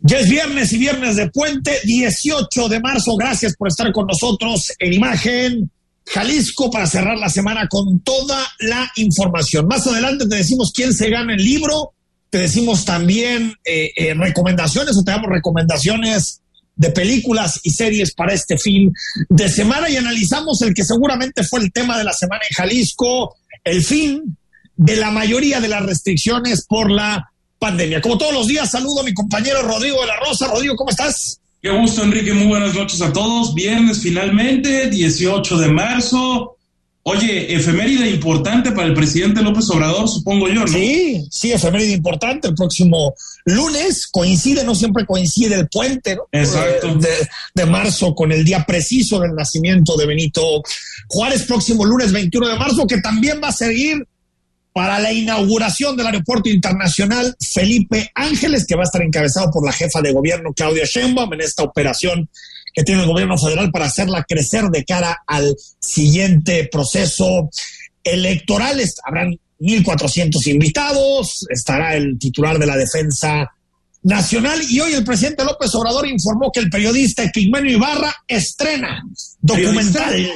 Ya es viernes y viernes de puente, 18 de marzo. Gracias por estar con nosotros en Imagen Jalisco para cerrar la semana con toda la información. Más adelante te decimos quién se gana el libro, te decimos también eh, eh, recomendaciones o te damos recomendaciones de películas y series para este fin de semana y analizamos el que seguramente fue el tema de la semana en Jalisco, el fin de la mayoría de las restricciones por la pandemia. Como todos los días, saludo a mi compañero Rodrigo de la Rosa. Rodrigo, ¿cómo estás? Qué gusto, Enrique. Muy buenas noches a todos. Viernes finalmente, 18 de marzo. Oye, efeméride importante para el presidente López Obrador, supongo yo, ¿no? Sí, sí, efeméride importante. El próximo lunes coincide, no siempre coincide el puente, ¿no? Exacto. De, de, marzo con el día preciso del nacimiento de Benito Juárez, próximo lunes 21 de marzo, que también va a seguir para la inauguración del Aeropuerto Internacional Felipe Ángeles, que va a estar encabezado por la jefa de gobierno Claudia Sheinbaum en esta operación que tiene el gobierno federal para hacerla crecer de cara al siguiente proceso electoral. Habrán 1.400 invitados, estará el titular de la defensa nacional y hoy el presidente López Obrador informó que el periodista Equigmenio Ibarra estrena documental.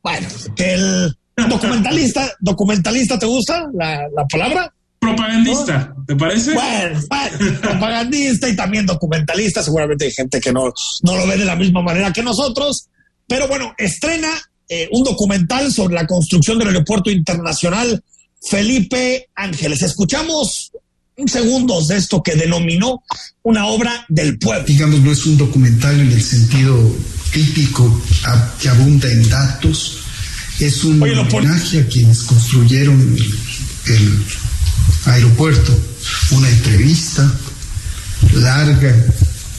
Bueno, que el documentalista, documentalista, ¿te gusta la, la palabra? Propagandista, ¿te parece? Bueno, bueno, propagandista y también documentalista. Seguramente hay gente que no, no lo ve de la misma manera que nosotros. Pero bueno, estrena eh, un documental sobre la construcción del aeropuerto internacional Felipe Ángeles. Escuchamos un segundos de esto que denominó una obra del pueblo. Digamos, no es un documental en el sentido típico que abunda en datos. Es un Oye, homenaje a quienes construyeron el, el aeropuerto, una entrevista larga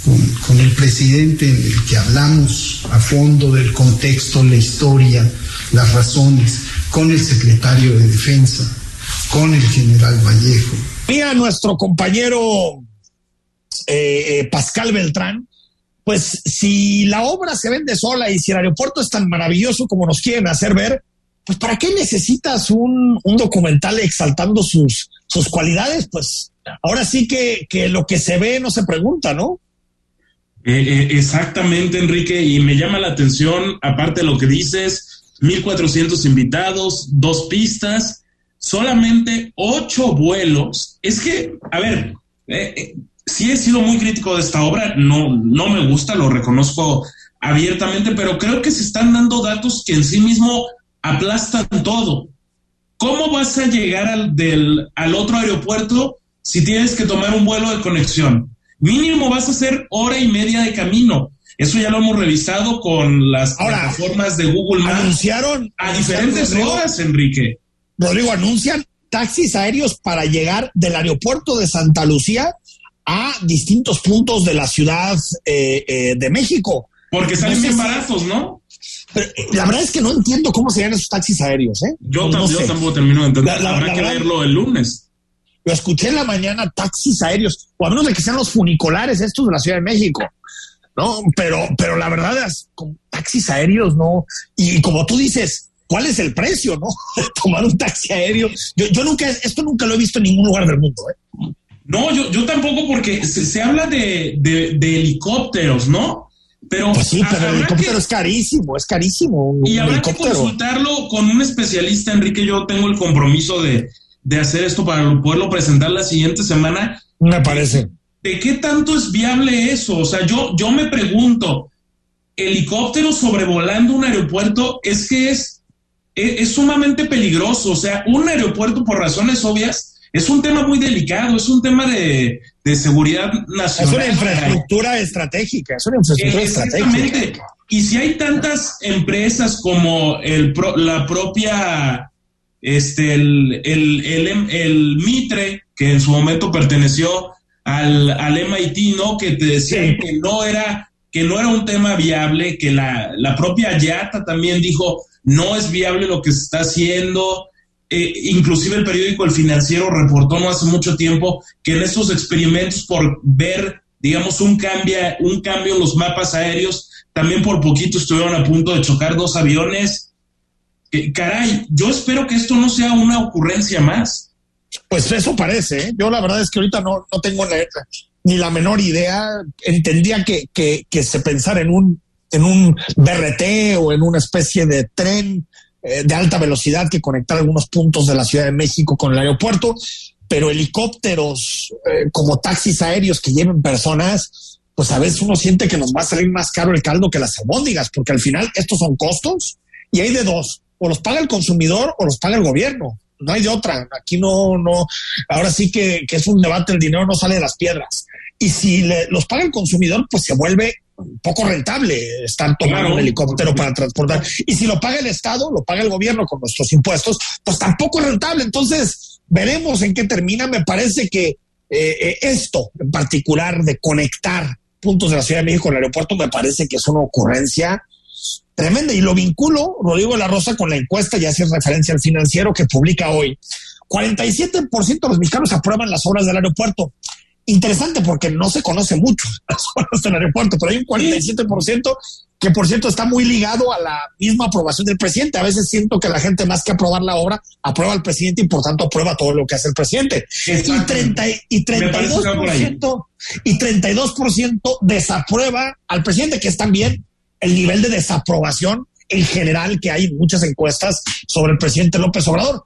con, con el presidente en el que hablamos a fondo del contexto, la historia, las razones, con el secretario de Defensa, con el general Vallejo. Mira, nuestro compañero eh, eh, Pascal Beltrán, pues si la obra se vende sola y si el aeropuerto es tan maravilloso como nos quieren hacer ver, pues ¿para qué necesitas un, documental exaltando sus, cualidades? Pues ahora sí que, que lo que se ve no se pregunta, ¿no? Eh, eh, exactamente, Enrique, y me llama la atención, aparte de lo que dices, 1.400 invitados, dos pistas, solamente ocho vuelos. Es que, a ver, eh, eh, sí he sido muy crítico de esta obra, no, no me gusta, lo reconozco abiertamente, pero creo que se están dando datos que en sí mismo aplastan todo. ¿Cómo vas a llegar al, del, al otro aeropuerto si tienes que tomar un vuelo de conexión? Mínimo vas a hacer hora y media de camino. Eso ya lo hemos revisado con las Ahora, plataformas de Google Maps Anunciaron a diferentes Rodrigo, horas, Enrique. Rodrigo, anuncian taxis aéreos para llegar del aeropuerto de Santa Lucía a distintos puntos de la ciudad eh, eh, de México. Porque salen si- baratos, ¿no? Pero, eh, la verdad es que no entiendo cómo se llaman esos taxis aéreos, ¿eh? Yo, No tam- yo sé. tampoco termino de entender. La- la- Habrá la que verdad- verlo el lunes. Lo escuché en la mañana, taxis aéreos, o a menos de que sean los funiculares estos de la Ciudad de México, ¿no? Pero, pero la verdad es, con taxis aéreos, ¿no? Y como tú dices, ¿cuál es el precio, no? Tomar un taxi aéreo. Yo, yo nunca, esto nunca lo he visto en ningún lugar del mundo, ¿eh? No, yo, yo tampoco, porque se, se habla de, de, de helicópteros, ¿no? Pero, Pues sí, pero el helicóptero que- es carísimo, es carísimo. Un, Y un habrá que consultarlo con un especialista, Enrique. Yo tengo el compromiso de, de hacer esto para poderlo presentar la siguiente semana. Me parece. ¿De qué tanto es viable eso? O sea, yo, yo me pregunto, helicóptero sobrevolando un aeropuerto es que es, es, es sumamente peligroso. O sea, un aeropuerto, por razones obvias, es un tema muy delicado, es un tema de, de seguridad Es nacional. una infraestructura estratégica, es una infraestructura estratégica. Exactamente. Y si hay tantas empresas como el pro- la propia, este, el, el, el, el Mitre, que en su momento perteneció al, al MIT, ¿no? Que te decían Sí. que no era que no era un tema viable, que la, la propia Yata también dijo no es viable lo que se está haciendo. Eh, inclusive el periódico El Financiero reportó no hace mucho tiempo que en estos experimentos por ver, digamos, un, cambia, un cambio en los mapas aéreos, también por poquito estuvieron a punto de chocar dos aviones. caray, yo espero que esto no sea una ocurrencia más. Pues eso parece. ¿eh? Yo la verdad es que ahorita no, no tengo ni la menor idea. Entendía que, que, que se pensara en un, en un BRT o en una especie de tren eh, de alta velocidad que conectara algunos puntos de la Ciudad de México con el aeropuerto, pero helicópteros eh, como taxis aéreos que lleven personas, pues a veces uno siente que nos va a salir más caro el caldo que las albóndigas, porque al final estos son costos y hay de dos, o los paga el consumidor o los paga el gobierno no hay de otra. Aquí no, no, ahora sí que, es un debate, el dinero no sale de las piedras. Y si los paga el consumidor, pues se vuelve poco rentable estar tomando un helicóptero para transportar. Y si lo paga el Estado, lo paga el gobierno con nuestros impuestos, pues tampoco es rentable. Entonces, veremos en qué termina. Me parece que eh, eh, esto en particular de conectar puntos de la Ciudad de México con el aeropuerto me parece que es una ocurrencia tremenda. Y lo vinculo, Rodrigo de la Rosa, con la encuesta, ya hace referencia al financiero que publica hoy. 47% de los mexicanos aprueban las obras del aeropuerto. Interesante porque no se conoce mucho las obras del aeropuerto, pero hay un 47% que por cierto está muy ligado a la misma aprobación del presidente. A veces siento que la gente más que aprobar la obra, aprueba al presidente y por tanto aprueba todo lo que hace el presidente. Y, 30, y 32%, y 32% desaprueba al presidente, que es también el nivel de desaprobación en general que hay en muchas encuestas sobre el presidente López Obrador.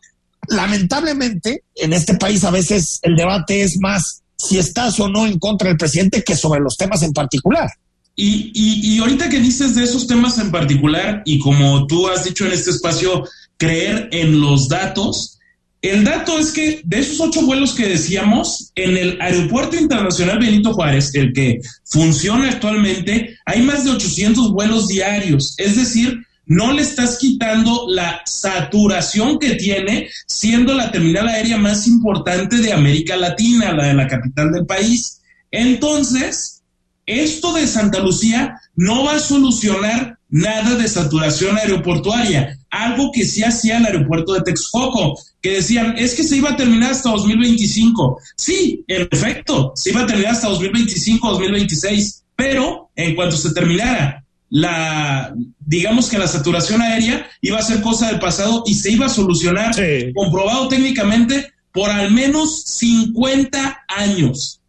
Lamentablemente, en este país a veces el debate es más si estás o no en contra del presidente que sobre los temas en particular. Y, y, y ahorita que dices de esos temas en particular, y como tú has dicho en este espacio, creer en los datos, el dato es que de esos ocho vuelos que decíamos, en el Aeropuerto Internacional Benito Juárez, el que funciona actualmente, hay más de 800 vuelos diarios. Es decir, no le estás quitando la saturación que tiene, siendo la terminal aérea más importante de América Latina, la de la capital del país. Entonces, esto de Santa Lucía no va a solucionar nada de saturación aeroportuaria, algo que sí hacía el aeropuerto de Texcoco, que decían, es que se iba a terminar hasta 2025. Sí, en efecto, se iba a terminar hasta 2025, 2026, pero en cuanto se terminara la, digamos que la saturación aérea iba a ser cosa del pasado y se iba a solucionar, comprobado técnicamente, por al menos 50 años.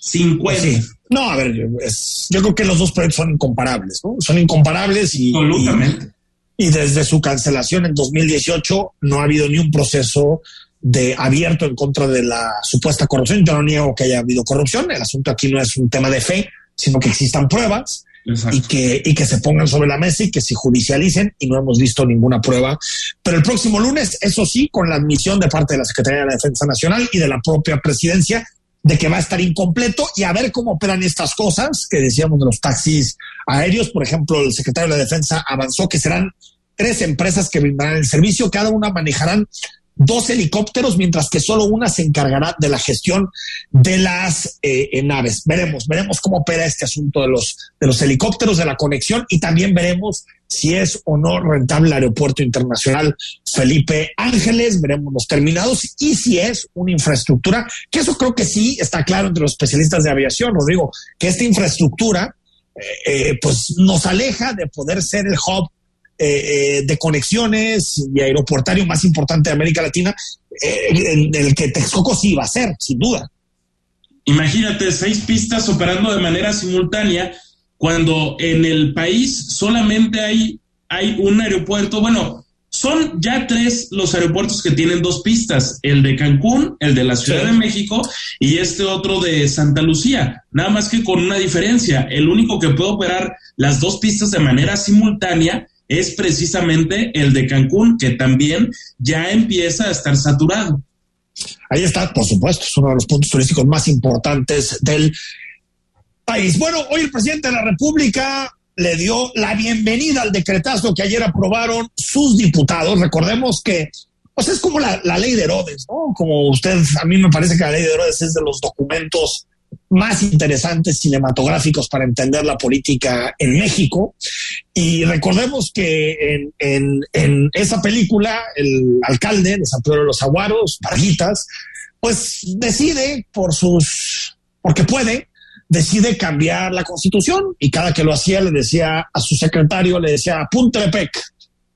50. No, a ver, yo creo que los dos proyectos son incomparables, ¿no? Son incomparables y, y, desde su cancelación en 2018 no ha habido ni un proceso de abierto en contra de la supuesta corrupción. Yo no niego que haya habido corrupción. El asunto aquí no es un tema de fe, sino que existan pruebas y que, y que se pongan sobre la mesa y que se judicialicen y no hemos visto ninguna prueba. Pero el próximo lunes, eso sí, con la admisión de parte de la Secretaría de la Defensa Nacional y de la propia presidencia, de que va a estar incompleto y a ver cómo operan estas cosas que decíamos de los taxis aéreos. Por ejemplo, el secretario de la Defensa avanzó que serán tres empresas que brindarán el servicio, cada una manejarán dos helicópteros, mientras que solo una se encargará de la gestión de las eh, naves. Veremos, veremos cómo opera este asunto de los, de los helicópteros, de la conexión y también veremos si es o no rentable el aeropuerto internacional Felipe Ángeles, veremos los terminados y si es una infraestructura, que eso creo que sí está claro entre los especialistas de aviación, Rodrigo, que esta infraestructura eh, eh, pues nos aleja de poder ser el hub eh, de conexiones y aeroportario más importante de América Latina, en el que Texcoco sí va a ser, sin duda. Imagínate seis pistas operando de manera simultánea cuando en el país solamente hay, hay un aeropuerto, bueno, son ya tres los aeropuertos que tienen dos pistas, el de Cancún, el de la Ciudad de México y este otro de Santa Lucía, nada más que con una diferencia, el único que puede operar las dos pistas de manera simultánea es precisamente el de Cancún, que también ya empieza a estar saturado. Ahí está, por supuesto, es uno de los puntos turísticos más importantes del país. Bueno, hoy el presidente de la República le dio la bienvenida al decretazo que ayer aprobaron sus diputados. Recordemos que pues es como la, ley de Herodes, ¿no? Como usted, a mí me parece que la ley de Herodes es de los documentos más interesantes cinematográficos para entender la política en México. Y recordemos que en, esa película, el alcalde de San Pedro de los Aguaros, Varguitas, pues decide por sus, porque puede, decide cambiar la constitución. Y cada que lo hacía le decía a su secretario, le decía, apúntele PEC,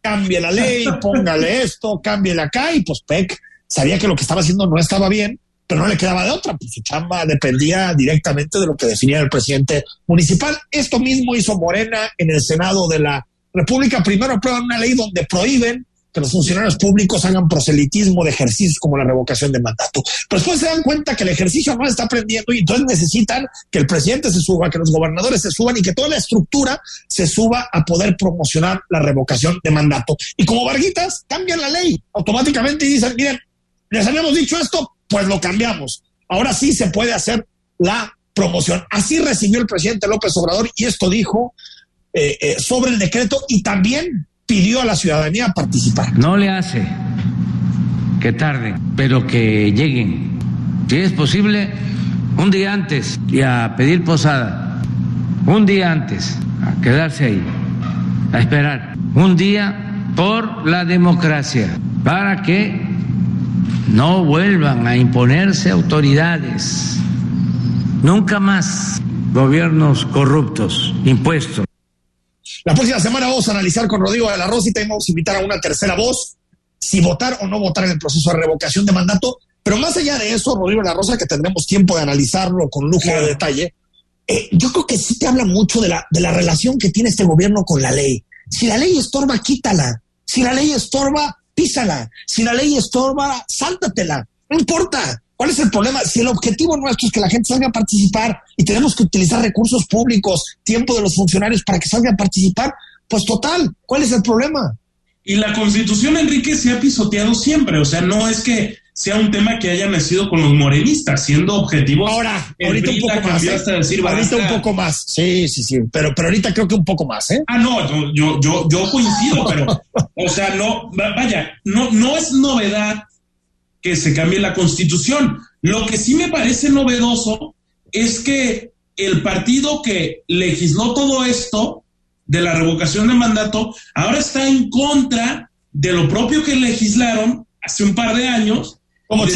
cambie la ley, póngale esto, cámbiele acá y pues PEC sabía que lo que estaba haciendo no estaba bien, pero no le quedaba de otra, pues su chamba dependía directamente de lo que definía el presidente municipal. Esto mismo hizo Morena en el Senado de la República. Primero aprueban una ley donde prohíben que los funcionarios públicos hagan proselitismo de ejercicios como la revocación de mandato. Pero después se dan cuenta que el ejercicio no está aprendiendo y entonces necesitan que el presidente se suba, que los gobernadores se suban y que toda la estructura se suba a poder promocionar la revocación de mandato. Y como Varguitas, cambian la ley automáticamente y dicen, miren, les habíamos dicho esto, pues lo cambiamos. Ahora sí se puede hacer la promoción. Así recibió el presidente López Obrador y esto dijo eh, eh, sobre el decreto y también pidió a la ciudadanía participar. No le hace que tarden, pero que lleguen. Si es posible, un día antes y a pedir posada. Un día antes, a quedarse ahí, a esperar. Un día por la democracia, para que no vuelvan a imponerse autoridades. Nunca más gobiernos corruptos, impuestos. La próxima semana vamos a analizar con Rodrigo de la Rosa y tenemos que invitar a una tercera voz si votar o no votar en el proceso de revocación de mandato. Pero más allá de eso, Rodrigo de la Rosa, que tendremos tiempo de analizarlo con lujo de detalle, eh, yo creo que sí te habla mucho de la, de la relación que tiene este gobierno con la ley. Si la ley estorba, quítala. Si la ley estorba, písala. Si la ley estorba, sáltatela. No importa. ¿Cuál es el problema? Si el objetivo nuestro es que la gente salga a participar y tenemos que utilizar recursos públicos, tiempo de los funcionarios para que salgan a participar, pues total, ¿cuál es el problema? Y la constitución, Enrique, se ha pisoteado siempre. O sea, no es que sea un tema que haya nacido con los morenistas, siendo objetivo. Ahora, ahorita un poco más. ¿eh? Decir, ahorita un poco más. Sí, sí, sí. Pero, pero ahorita creo que un poco más, ¿eh? Ah, no, yo, yo, yo coincido, pero, o sea, no, vaya, no, no es novedad que se cambie la constitución. Lo que sí me parece novedoso es que el partido que legisló todo esto de la revocación de mandato ahora está en contra de lo propio que legislaron hace un par de años como.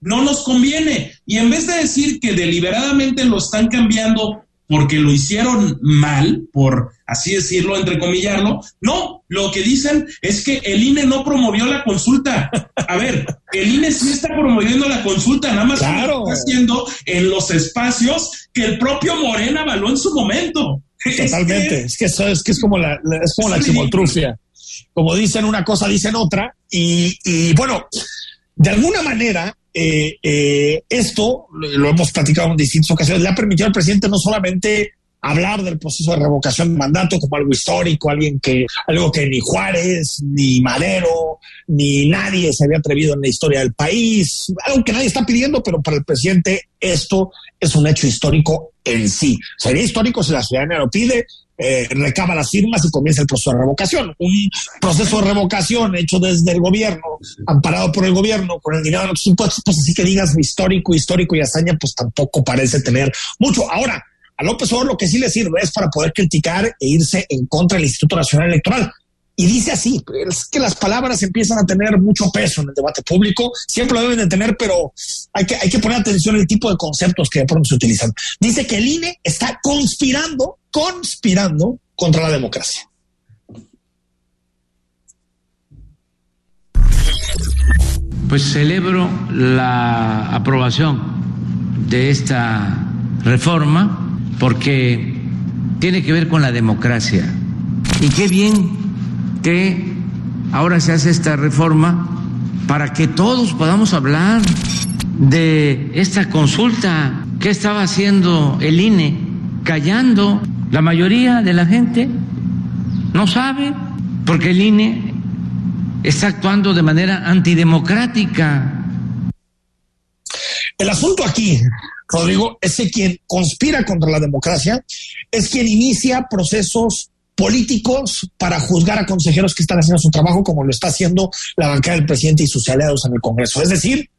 No nos conviene. Y en vez de decir que deliberadamente lo están cambiando porque lo hicieron mal, por así decirlo, entrecomillarlo, no, lo que dicen es que el INE no promovió la consulta. A ver, el INE sí está promoviendo la consulta, nada más claro. está haciendo en los espacios que el propio Morena avaló en su momento. Totalmente, es que, es, que, es que es como la, es como la chimoltrufia. Como dicen una cosa, dicen otra. Y, y bueno, de alguna manera, eh, eh, esto, lo hemos platicado en distintas ocasiones, le ha permitido al presidente no solamente hablar del proceso de revocación de mandato como algo histórico, alguien que, algo que ni Juárez, ni Madero, ni nadie se había atrevido en la historia del país, algo que nadie está pidiendo, pero para el presidente esto es un hecho histórico en sí. Sería histórico si la ciudadanía lo pide, eh, recaba las firmas y comienza el proceso de revocación. Un proceso de revocación hecho desde el gobierno, amparado por el gobierno, con el dinero de los impuestos, pues así que digas histórico, histórico y hazaña, pues tampoco parece tener mucho. Ahora, a López Obrador lo que sí le sirve es para poder criticar e irse en contra del Instituto Nacional Electoral. Y dice así, es que las palabras empiezan a tener mucho peso en el debate público, siempre lo deben de tener, pero hay que, hay que poner atención al tipo de conceptos que de pronto se utilizan. Dice que el INE está conspirando, conspirando contra la democracia. Pues celebro la aprobación de esta reforma porque tiene que ver con la democracia. Y qué bien que ahora se hace esta reforma para que todos podamos hablar de esta consulta que estaba haciendo el INE, callando. La mayoría de la gente no sabe porque el INE está actuando de manera antidemocrática. El asunto aquí, Rodrigo, es que quien conspira contra la democracia es quien inicia procesos políticos para juzgar a consejeros que están haciendo su trabajo, como lo está haciendo la bancada del presidente y sus aliados en el Congreso. Es decir,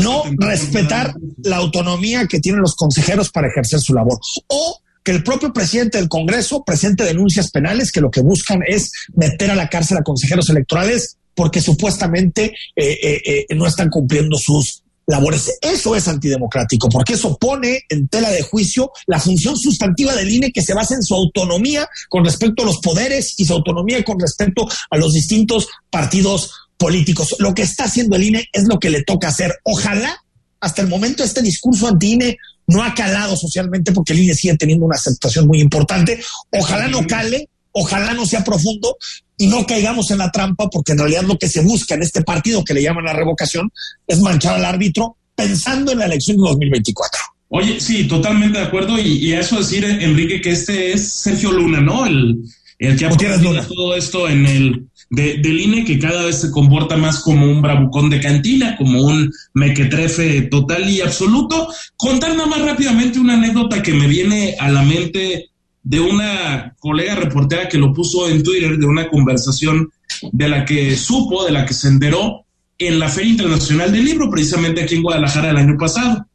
no respetar la autonomía que tienen los consejeros para ejercer su labor. O que el propio presidente del Congreso presente denuncias penales que lo que buscan es meter a la cárcel a consejeros electorales porque supuestamente eh, eh, eh, no están cumpliendo sus labores. Eso es antidemocrático, porque eso pone en tela de juicio la función sustantiva del INE que se basa en su autonomía con respecto a los poderes y su autonomía con respecto a los distintos partidos políticos. Lo que está haciendo el INE es lo que le toca hacer. Ojalá hasta el momento este discurso anti-INE no ha calado socialmente porque el INE sigue teniendo una aceptación muy importante. Ojalá no cale, ojalá no sea profundo y no caigamos en la trampa porque en realidad lo que se busca en este partido que le llaman la revocación es manchar al árbitro pensando en la elección de 2024. Oye, sí, totalmente de acuerdo. Y, a eso decir, Enrique, que este es Sergio Luna, ¿no? El, el que ha todo esto en el de, del INE que cada vez se comporta más como un bravucón de cantina, como un mequetrefe total y absoluto. Contar nada más rápidamente una anécdota que me viene a la mente de una colega reportera que lo puso en Twitter, de una conversación de la que supo, de la que se enteró en la Feria Internacional del Libro, precisamente aquí en Guadalajara el año pasado.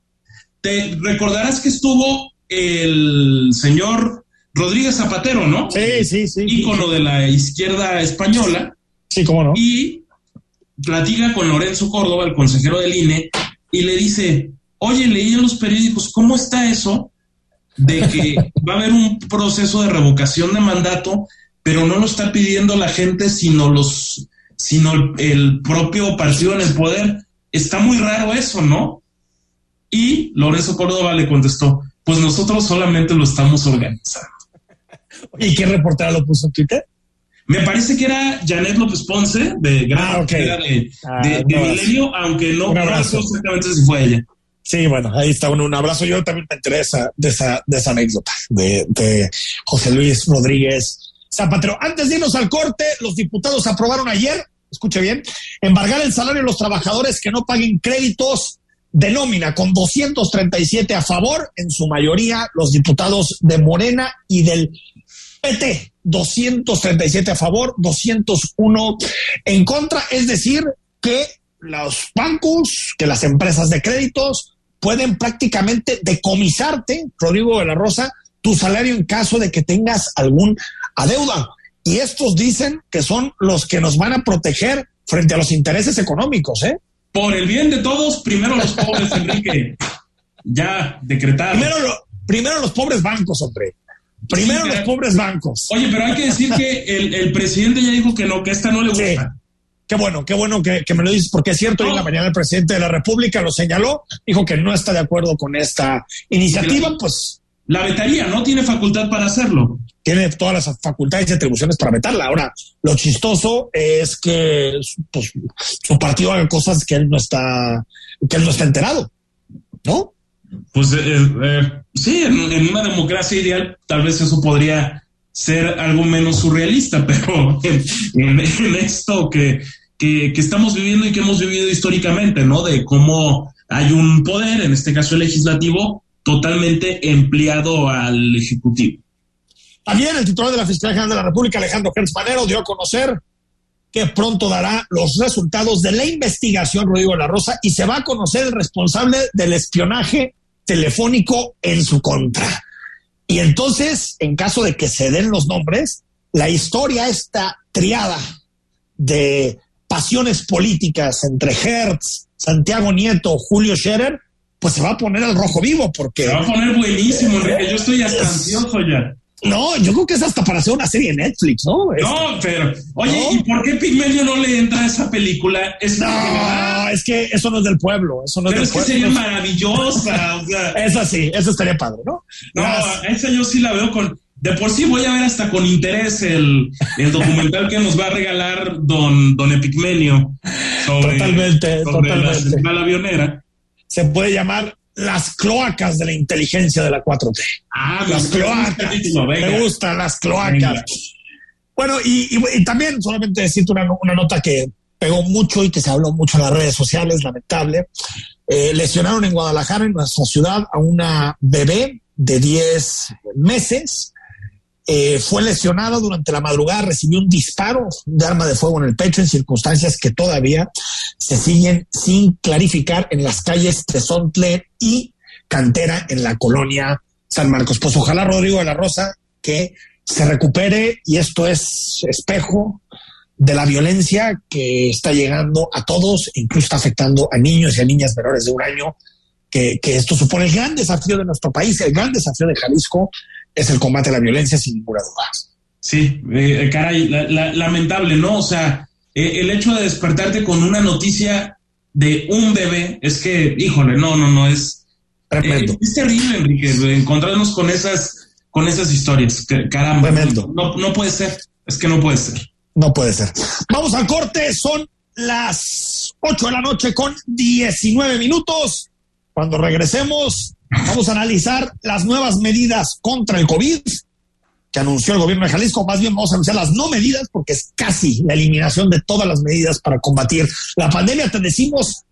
Te recordarás que estuvo el señor Rodríguez Zapatero, ¿no? Sí, sí, sí. Ícono de la izquierda española. Sí, cómo no. Y platica con Lorenzo Córdoba, el consejero del INE, y le dice, oye, leí en los periódicos, ¿cómo está eso de que va a haber un proceso de revocación de mandato, pero no lo está pidiendo la gente, sino los, sino el, propio partido en el poder? Está muy raro eso, ¿no? Y Lorenzo Córdoba le contestó, pues nosotros solamente lo estamos organizando. ¿Y qué reportera lo puso en Twitter? Me parece que era Janet López Ponce, de Gran ah, de, ah, Milenio, aunque no, sé exactamente si fue ella. Sí, bueno, ahí está un, abrazo. Yo también me enteré de esa, de esa, de esa anécdota de, de José Luis Rodríguez Zapatero. Antes de irnos al corte, los diputados aprobaron ayer, escuche bien, embargar el salario de los trabajadores que no paguen créditos de nómina con 237 a favor, en su mayoría los diputados de Morena y del PT, 237 a favor, 201 en contra, es decir, que los bancos, que las empresas de créditos pueden prácticamente decomisarte, Rodrigo de la Rosa, tu salario en caso de que tengas algún adeuda. Y estos dicen que son los que nos van a proteger frente a los intereses económicos, ¿eh? Por el bien de todos, primero los pobres, Enrique. Ya, decretado. Primero, primero los pobres bancos, hombre. Primero los pobres bancos. Oye, pero hay que decir que el, presidente ya dijo que no, que esta no le gusta. Qué bueno, qué bueno que, me lo dices, porque es cierto, hoy en la mañana el presidente de la República lo señaló, dijo que no está de acuerdo con esta iniciativa, pues... La vetaría, ¿no? Tiene facultad para hacerlo. Tiene todas las facultades y atribuciones para vetarla. Ahora, lo chistoso es que pues, su partido haga cosas que él no está, que él no está enterado, ¿no? Pues eh, eh, sí, en, una democracia ideal tal vez eso podría ser algo menos surrealista, pero en, esto que, que, estamos viviendo y que hemos vivido históricamente, ¿no? De cómo hay un poder, en este caso el legislativo, totalmente empleado al Ejecutivo. También el titular de la Fiscalía General de la República, Alejandro Gertz Manero, dio a conocer que pronto dará los resultados de la investigación Rodrigo la Rosa y se va a conocer el responsable del espionaje telefónico en su contra. Y entonces, en caso de que se den los nombres, la historia está triada de pasiones políticas entre Hertz, Santiago Nieto, Julio Scherer, pues se va a poner al rojo vivo porque... Se va a poner buenísimo, Enrique. Yo estoy hasta ansioso ya. No, yo creo que es hasta para hacer una serie de Netflix, ¿no? No, pero, oye, ¿y por qué Pigmenio no le entra a esa película? Es no, es que eso no es del pueblo, eso no es del pueblo. que sería maravillosa, o sea. Esa sí, eso estaría padre, ¿no? No, esa yo sí la veo con, de por sí voy a ver hasta con interés el, el documental que nos va a regalar don, don Epigmenio sobre, totalmente, totalmente. la avionera. Se puede llamar las cloacas de la inteligencia de la 4T. Ah, las cloacas. Me gustan las cloacas. Bueno, y, también solamente decirte una, nota que pegó mucho y que se habló mucho en las redes sociales, lamentable. Eh, lesionaron en Guadalajara, en nuestra ciudad, a una bebé de 10 meses eh, fue lesionado durante la madrugada, recibió un disparo de arma de fuego en el pecho en circunstancias que todavía se siguen sin clarificar en las calles Tezontle y Cantera en la colonia San Marcos. Pues ojalá Rodrigo de la Rosa que se recupere y esto es espejo de la violencia que está llegando a todos, incluso está afectando a niños y a niñas menores de un año, que, esto supone el gran desafío de nuestro país, el gran desafío de Jalisco es el combate a la violencia sin ninguna duda. Sí, eh, caray, lamentable, ¿no? O sea, eh, el hecho de despertarte con una noticia de un bebé es que, híjole, no, no, no, es... Tremendo. Eh, es terrible, Enrique, encontrarnos con esas con esas historias. Caramba, no, no puede ser, es que no puede ser. No puede ser. Vamos al corte, son las 8 de la noche con 19 minutos. Cuando regresemos, vamos a analizar las nuevas medidas contra el COVID que anunció el gobierno de Jalisco. Más bien vamos a anunciar las no medidas porque es casi la eliminación de todas las medidas para combatir la pandemia. Te decimos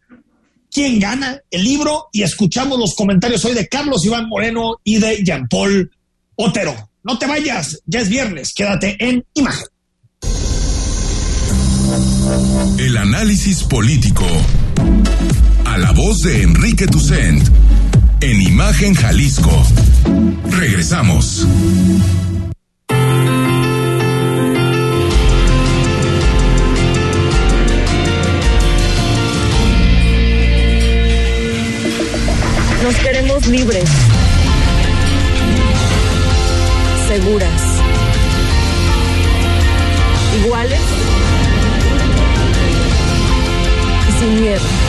quién gana el libro y escuchamos los comentarios hoy de Carlos Iván Moreno y de Jean Paul Otero. No te vayas, ya es viernes, quédate en imagen. El análisis político. La voz de Enrique Tucent. En Imagen Jalisco. Regresamos. Nos queremos libres seguras, iguales y sin miedo.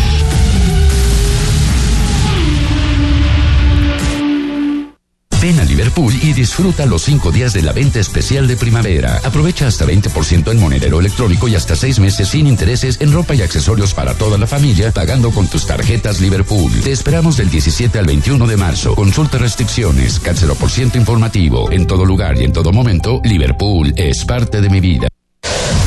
Ven a Liverpool y disfruta los cinco días de la venta especial de primavera. Aprovecha hasta 20% en monedero electrónico y hasta seis meses sin intereses en ropa y accesorios para toda la familia, pagando con tus tarjetas Liverpool. Te esperamos del 17 al 21 de marzo. Consulta restricciones, cancelo por ciento informativo. En todo lugar y en todo momento, Liverpool es parte de mi vida.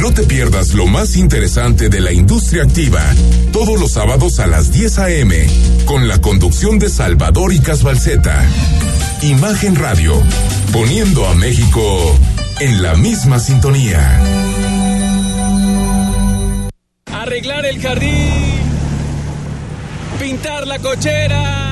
No te pierdas lo más interesante de la industria activa, todos los sábados a las 10 a.m., con la conducción de Salvador y Casbalceta. Imagen Radio, poniendo a México en la misma sintonía. Arreglar el jardín, pintar la cochera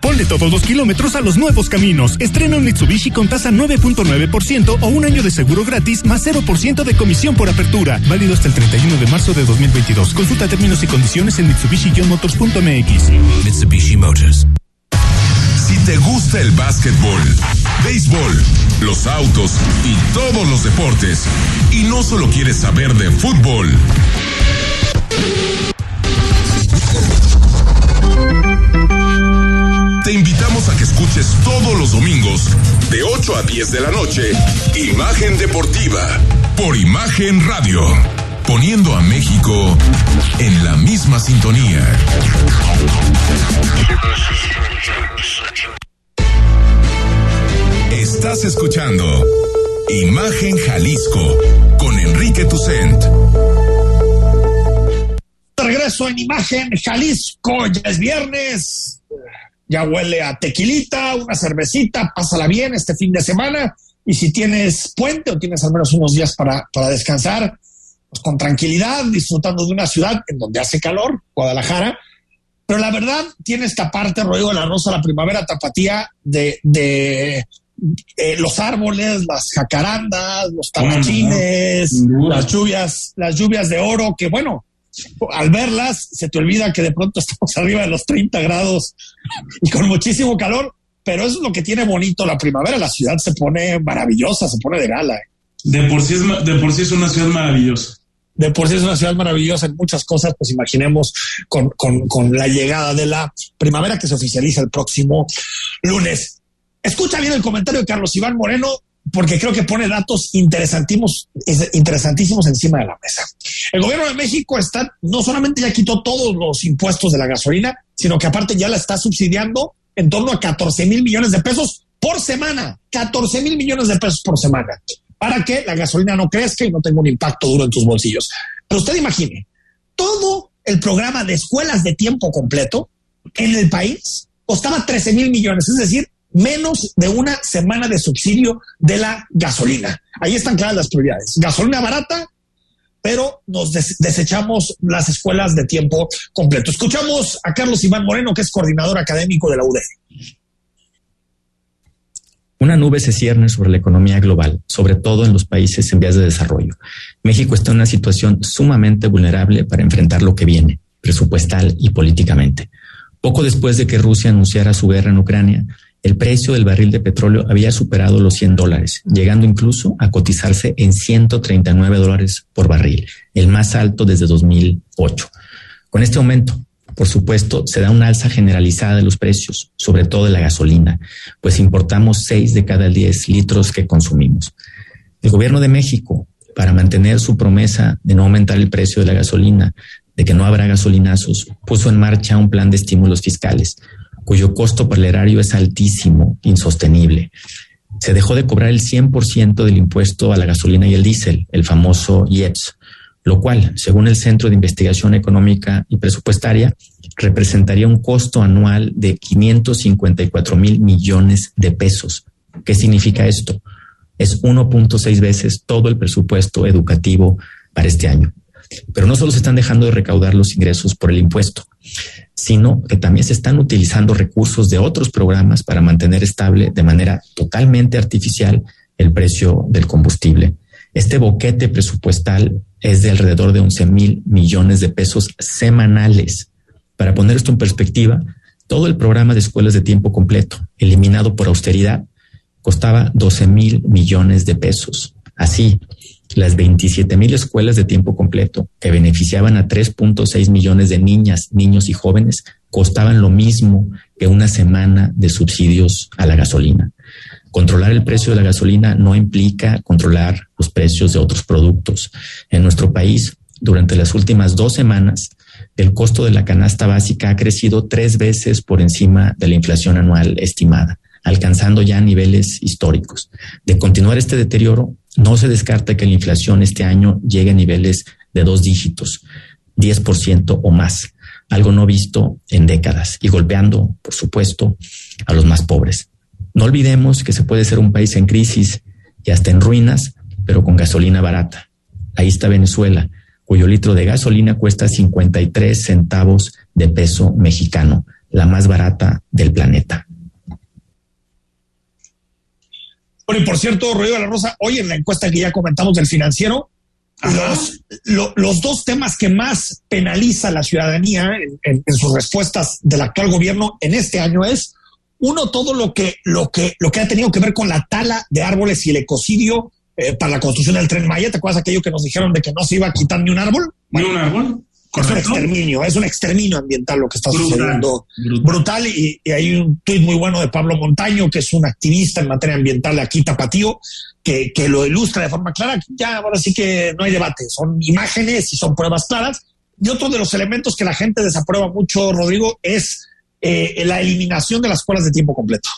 Ponle todos los kilómetros a los nuevos caminos. Estrena un Mitsubishi con tasa 9.9% o un año de seguro gratis más 0% de comisión por apertura. Válido hasta el 31 de marzo de 2022. Consulta términos y condiciones en mitsubishi-motors.mx. Mitsubishi Motors. Si te gusta el básquetbol, béisbol, los autos y todos los deportes, y no solo quieres saber de fútbol, te invitamos a que escuches todos los domingos de 8 a 10 de la noche Imagen Deportiva por Imagen Radio, poniendo a México en la misma sintonía. Estás escuchando Imagen Jalisco con Enrique Tucent. Regreso en Imagen Jalisco, ya es viernes ya huele a tequilita, una cervecita, pásala bien este fin de semana. Y si tienes puente o tienes al menos unos días para, para descansar, pues, con tranquilidad, disfrutando de una ciudad en donde hace calor, Guadalajara. Pero la verdad tiene esta parte, Rodrigo de la Rosa, la primavera tapatía de, de eh, los árboles, las jacarandas, los tabachines, las lluvias, las lluvias de oro, que bueno, al verlas se te olvida que de pronto estamos arriba de los 30 grados y con muchísimo calor, pero eso es lo que tiene bonito la primavera, la ciudad se pone maravillosa, se pone de gala. ¿eh? De por sí es, de por sí es una ciudad maravillosa de por sí es una ciudad maravillosa en muchas cosas, pues imaginemos con, con, con, la llegada de la primavera que se oficializa el próximo lunes. Escucha bien el comentario de Carlos Iván Moreno, porque creo que pone datos interesantísimos, interesantísimos encima de la mesa. El gobierno de México está, no solamente ya quitó todos los impuestos de la gasolina, sino que aparte ya la está subsidiando en torno a 14 mil millones de pesos por semana. 14 mil millones de pesos por semana para que la gasolina no crezca y no tenga un impacto duro en tus bolsillos. Pero usted imagine, todo el programa de escuelas de tiempo completo en el país costaba 13 mil millones, es decir, menos de una semana de subsidio de la gasolina. Ahí están claras las prioridades. Gasolina barata, pero nos desechamos las escuelas de tiempo completo. Escuchamos a Carlos Iván Moreno, que es coordinador académico de la UDE. Una nube se cierne sobre la economía global, sobre todo en los países en vías de desarrollo. México está en una situación sumamente vulnerable para enfrentar lo que viene, presupuestal y políticamente. Poco después de que Rusia anunciara su guerra en Ucrania, el precio del barril de petróleo había superado los 100 dólares, llegando incluso a cotizarse en 139 dólares por barril, el más alto desde 2008. Con este aumento, por supuesto, se da una alza generalizada de los precios, sobre todo de la gasolina, pues importamos 6 de cada 10 litros que consumimos. El gobierno de México, para mantener su promesa de no aumentar el precio de la gasolina, de que no habrá gasolinazos, puso en marcha un plan de estímulos fiscales, cuyo costo para el erario es altísimo, insostenible. Se dejó de cobrar el 100% del impuesto a la gasolina y el diésel, el famoso IEPS, lo cual, según el Centro de Investigación Económica y Presupuestaria, representaría un costo anual de 554 mil millones de pesos. ¿Qué significa esto? Es 1.6 veces todo el presupuesto educativo para este año. Pero no solo se están dejando de recaudar los ingresos por el impuesto, sino que también se están utilizando recursos de otros programas para mantener estable de manera totalmente artificial el precio del combustible. Este boquete presupuestal es de alrededor de 11 mil millones de pesos semanales. Para poner esto en perspectiva, todo el programa de escuelas de tiempo completo, eliminado por austeridad, costaba 12 mil millones de pesos. Así, las 27 mil escuelas de tiempo completo que beneficiaban a 3.6 millones de niñas, niños y jóvenes costaban lo mismo que una semana de subsidios a la gasolina. Controlar el precio de la gasolina no implica controlar los precios de otros productos. En nuestro país, durante las últimas dos semanas, el costo de la canasta básica ha crecido tres veces por encima de la inflación anual estimada, alcanzando ya niveles históricos. De continuar este deterioro, no se descarta que la inflación este año llegue a niveles de dos dígitos, 10% o más, algo no visto en décadas y golpeando, por supuesto, a los más pobres. No olvidemos que se puede ser un país en crisis y hasta en ruinas, pero con gasolina barata. Ahí está Venezuela, cuyo litro de gasolina cuesta 53 centavos de peso mexicano, la más barata del planeta. Bueno, y por cierto, Rodrigo de la Rosa, hoy en la encuesta que ya comentamos del financiero, los, los, dos temas que más penaliza la ciudadanía en, en, sus respuestas del actual gobierno en este año es uno, todo lo que, lo que, lo que ha tenido que ver con la tala de árboles y el ecocidio eh, para la construcción del tren Maya. ¿Te acuerdas aquello que nos dijeron de que no se iba a quitar ni un árbol? Ni un árbol. Es un exterminio, es un exterminio ambiental lo que está sucediendo. Brutal. y, hay un tuit muy bueno de Pablo Montaño, que es un activista en materia ambiental aquí, Tapatío, que, que lo ilustra de forma clara. Ya ahora sí que no hay debate, son imágenes y son pruebas claras. Y otro de los elementos que la gente desaprueba mucho, Rodrigo, es eh, la eliminación de las escuelas de tiempo completo.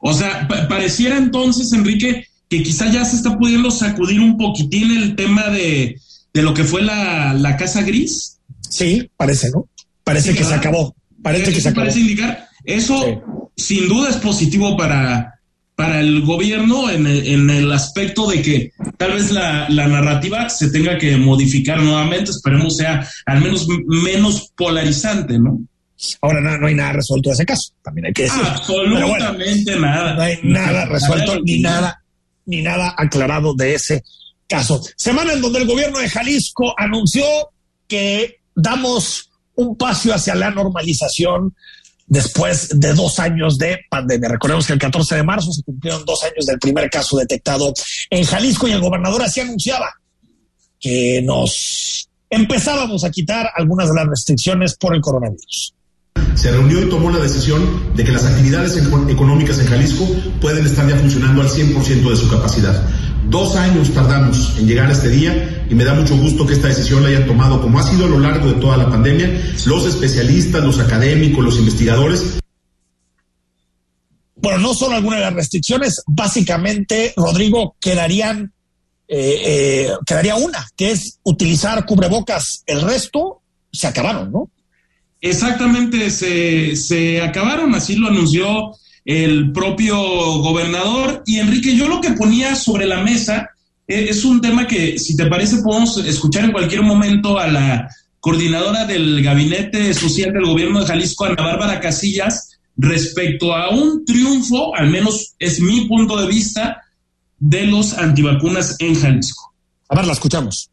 O sea, pareciera entonces, Enrique, que quizá ya se está pudiendo sacudir un poquitín el tema de, lo que fue la, casa gris. Sí, parece, ¿no? Parece que se acabó. Parece que se acabó. Parece indicar. Eso sin duda es positivo para, para el gobierno en el, en el aspecto de que tal vez la, la, narrativa se tenga que modificar nuevamente, esperemos sea al menos menos polarizante, ¿no? Ahora no, no hay nada resuelto de ese caso, también hay que decir. Absolutamente bueno, nada. No hay nada resuelto ni nada, ni nada aclarado de ese caso. Semana en donde el gobierno de Jalisco anunció que damos un paso hacia la normalización después de dos años de pandemia. Recordemos que el 14 de marzo se cumplieron dos años del primer caso detectado en Jalisco y el gobernador así anunciaba que nos empezábamos a quitar algunas de las restricciones por el coronavirus. Se reunió y tomó la decisión de que las actividades económicas en Jalisco pueden estar ya funcionando al 100% de su capacidad. Dos años tardamos en llegar a este día y me da mucho gusto que esta decisión la hayan tomado, como ha sido a lo largo de toda la pandemia, los especialistas, los académicos, los investigadores. Bueno, no solo algunas de las restricciones, básicamente, Rodrigo, quedarían, eh, eh, quedaría una, que es utilizar cubrebocas. El resto se acabaron, ¿no? Exactamente, se, se acabaron, así lo anunció el propio gobernador. Y Enrique, yo lo que ponía sobre la mesa eh, es un tema que, si te parece, podemos escuchar en cualquier momento a la coordinadora del Gabinete Social del Gobierno de Jalisco, Ana Bárbara Casillas, respecto a un triunfo, al menos es mi punto de vista, de los antivacunas en Jalisco. A ver, la escuchamos.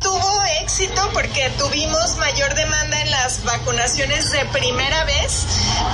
Tuvo éxito porque tuvimos mayor demanda en las vacunaciones de primera vez.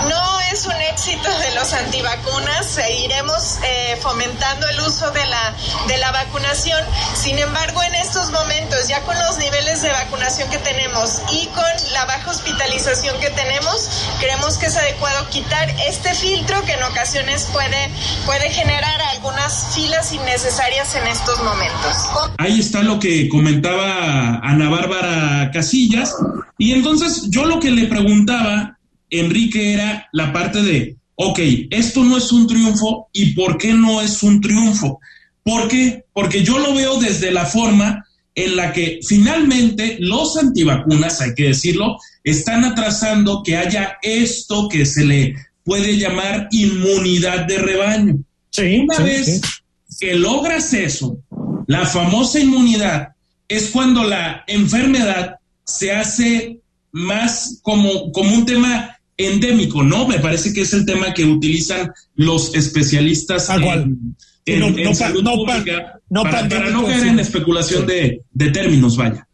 No es un éxito de los antivacunas, seguiremos eh, fomentando el uso de la, de la vacunación. Sin embargo, en estos momentos, ya con los niveles de vacunación que tenemos y con la baja hospitalización que tenemos, creemos que es adecuado quitar este filtro que en ocasiones puede, puede generar algunas filas innecesarias en estos momentos. Ahí está lo que comentaba Ana Bárbara Casillas. Y entonces yo lo que le preguntaba Enrique era la parte de, ok, esto no es un triunfo y ¿por qué no es un triunfo? ¿Por qué? Porque yo lo veo desde la forma en la que finalmente los antivacunas, hay que decirlo, están atrasando que haya esto que se le puede llamar inmunidad de rebaño. Sí, Una sí, vez sí. que logras eso, la famosa inmunidad es cuando la enfermedad se hace más como, como un tema endémico, ¿no? Me parece que es el tema que utilizan los especialistas cual. en, en- No- en no pa- salud no pública para, no caer en especulación de, de términos, vaya.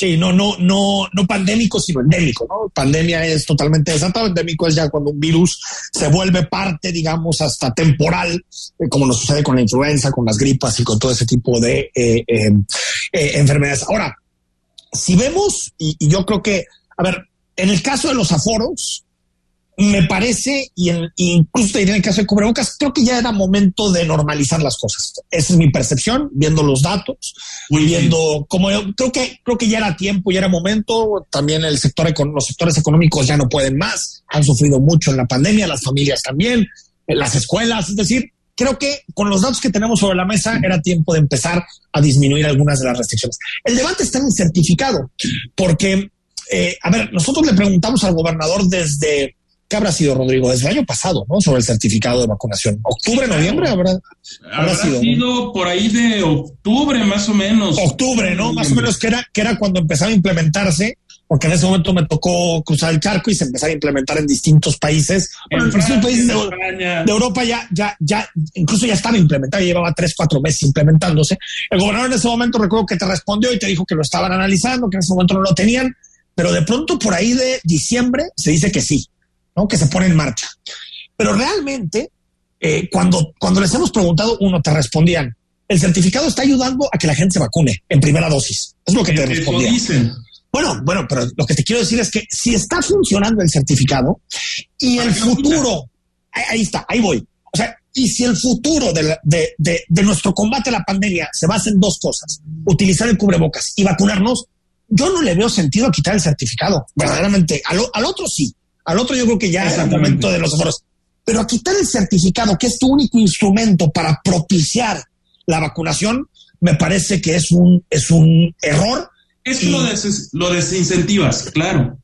Sí, no, no, no, no pandémico, sino endémico, ¿no? Pandemia es totalmente desatado, endémico es ya cuando un virus se vuelve parte, digamos, hasta temporal, eh, como nos sucede con la influenza, con las gripas y con todo ese tipo de eh, eh, eh, enfermedades. Ahora, si vemos, y yo creo que, a ver, en el caso de los aforos, me parece, y en- incluso te diría en el caso de cubrebocas, creo que ya era momento de normalizar las cosas. Esa es mi percepción, viendo los datos, Muy bien. viendo como yo creo que creo que ya era tiempo, ya era momento. También el sector los sectores económicos ya no pueden más, han sufrido mucho en la pandemia, las familias también, eh, las escuelas, es decir, creo que con los datos que tenemos sobre la mesa era tiempo de empezar a disminuir algunas de las restricciones. El debate está en el certificado, porque, eh, a ver, nosotros le preguntamos al gobernador desde, ¿qué habrá sido, Rodrigo? Desde el año pasado, ¿no? Sobre el certificado de vacunación. ¿Octubre, noviembre? ¿Habrá, Habrá sido, sido, ¿no? por ahí de octubre, más o menos. octubre, ¿no? Más o menos que era, que era cuando empezaba a implementarse, porque en ese momento me tocó cruzar el charco y se empezaba a implementar en distintos países. Bueno, en, distintos países de, España. de Europa ya, ya, ya, incluso ya estaba implementado, ya llevaba tres, cuatro meses implementándose. El gobernador en ese momento recuerdo que te respondió y te dijo que lo estaban analizando, que en ese momento no lo tenían, pero de pronto por ahí de diciembre se dice que sí, ¿no? Que se pone en marcha. Pero realmente, eh, cuando, cuando les hemos preguntado, uno te respondían, el certificado está ayudando a que la gente se vacune en primera dosis. Es lo que te respondían. dicen. Bueno, bueno, pero lo que te quiero decir es que si está funcionando el certificado y el futuro, ahí, está, ahí voy. O sea, y si el futuro de, la- de, de- de nuestro combate a la pandemia se basa en dos cosas, utilizar el cubrebocas y vacunarnos, yo no le veo sentido a quitar el certificado. Verdaderamente, al, al otro sí, al otro yo creo que ya es el momento de los aforos. Pero a quitar el certificado, que es tu único instrumento para propiciar la vacunación, me parece que es un, es un error Es que Y- lo, des- lo desincentivas, claro.